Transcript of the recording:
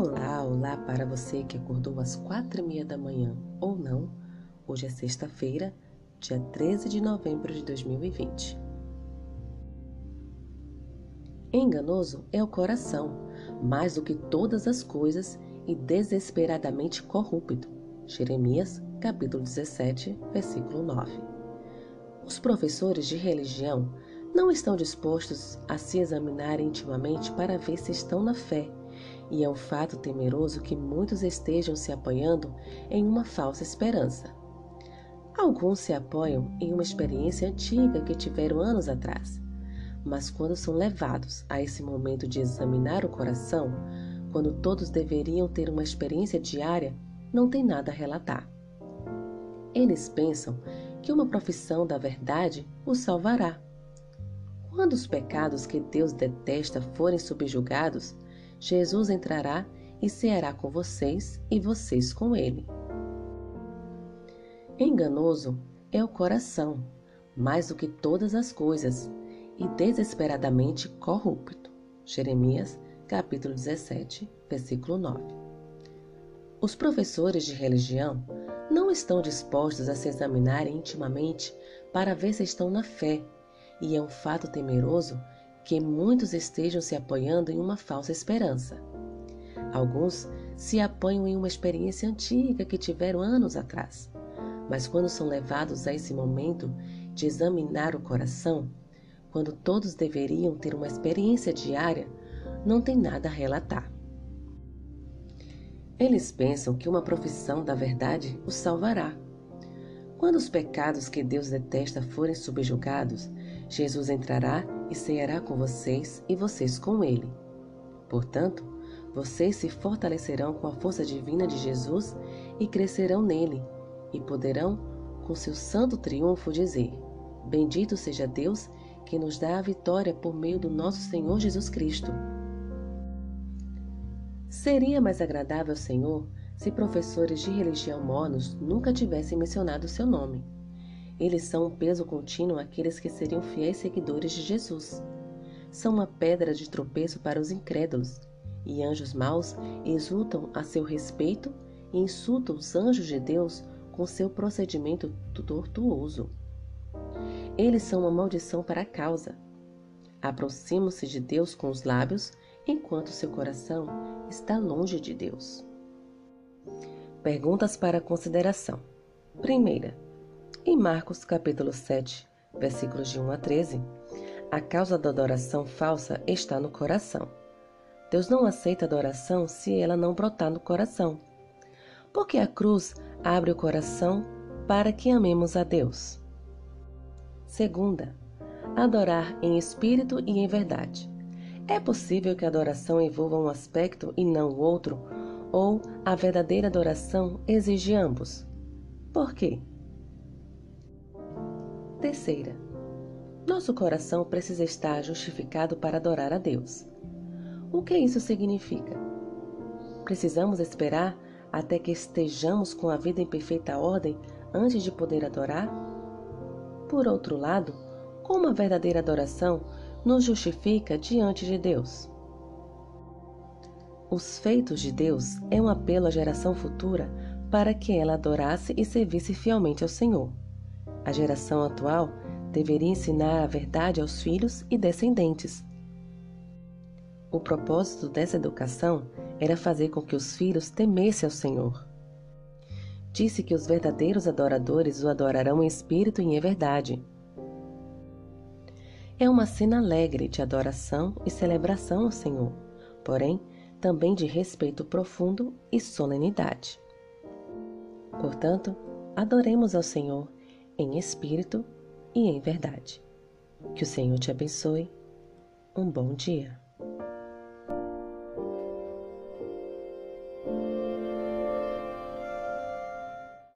Olá, olá para você que acordou às quatro e meia da manhã ou não. Hoje é sexta-feira, dia 13 de novembro de 2020. Enganoso é o coração, mais do que todas as coisas e desesperadamente corrupto. Jeremias, capítulo 17, versículo 9. Os professores de religião não estão dispostos a se examinar intimamente para ver se estão na fé e é um fato temeroso que muitos estejam se apoiando em uma falsa esperança. Alguns se apoiam em uma experiência antiga que tiveram anos atrás, mas quando são levados a esse momento de examinar o coração, quando todos deveriam ter uma experiência diária, não tem nada a relatar. Eles pensam que uma profissão da verdade os salvará. Quando os pecados que Deus detesta forem subjugados, Jesus entrará e ceará com vocês e vocês com ele. Enganoso é o coração, mais do que todas as coisas, e desesperadamente corrupto. Jeremias, capítulo 17, versículo 9. Os professores de religião não estão dispostos a se examinarem intimamente para ver se estão na fé, e é um fato temeroso que muitos estejam se apoiando em uma falsa esperança. Alguns se apoiam em uma experiência antiga que tiveram anos atrás, mas quando são levados a esse momento de examinar o coração, quando todos deveriam ter uma experiência diária, não tem nada a relatar. Eles pensam que uma profissão da verdade os salvará. Quando os pecados que Deus detesta forem subjugados, Jesus entrará e ceará com vocês e vocês com ele. Portanto, vocês se fortalecerão com a força divina de Jesus e crescerão nele, e poderão, com seu santo triunfo, dizer: Bendito seja Deus que nos dá a vitória por meio do nosso Senhor Jesus Cristo. Seria mais agradável Senhor se professores de religião mornos nunca tivessem mencionado seu nome. Eles são um peso contínuo àqueles que seriam fiéis seguidores de Jesus. São uma pedra de tropeço para os incrédulos, e anjos maus exultam a seu respeito e insultam os anjos de Deus com seu procedimento tortuoso. Eles são uma maldição para a causa. Aproximam-se de Deus com os lábios, enquanto seu coração está longe de Deus. Perguntas para consideração. Primeira, em Marcos capítulo 7, versículos de 1 a 13, a causa da adoração falsa está no coração. Deus não aceita adoração se ela não brotar no coração. Porque a cruz abre o coração para que amemos a Deus. Segunda, adorar em espírito e em verdade. É possível que a adoração envolva um aspecto e não o outro, ou a verdadeira adoração exige ambos. Por quê? Terceira, nosso coração precisa estar justificado para adorar a Deus. O que isso significa? Precisamos esperar até que estejamos com a vida em perfeita ordem antes de poder adorar? Por outro lado, como a verdadeira adoração nos justifica diante de Deus? Os feitos de Deus é um apelo à geração futura para que ela adorasse e servisse fielmente ao Senhor. A geração atual deveria ensinar a verdade aos filhos e descendentes. O propósito dessa educação era fazer com que os filhos temessem ao Senhor. Disse que os verdadeiros adoradores o adorarão em espírito e em verdade. É uma cena alegre de adoração e celebração ao Senhor, porém também de respeito profundo e solenidade. Portanto, adoremos ao Senhor em espírito e em verdade. Que o Senhor te abençoe. Um bom dia.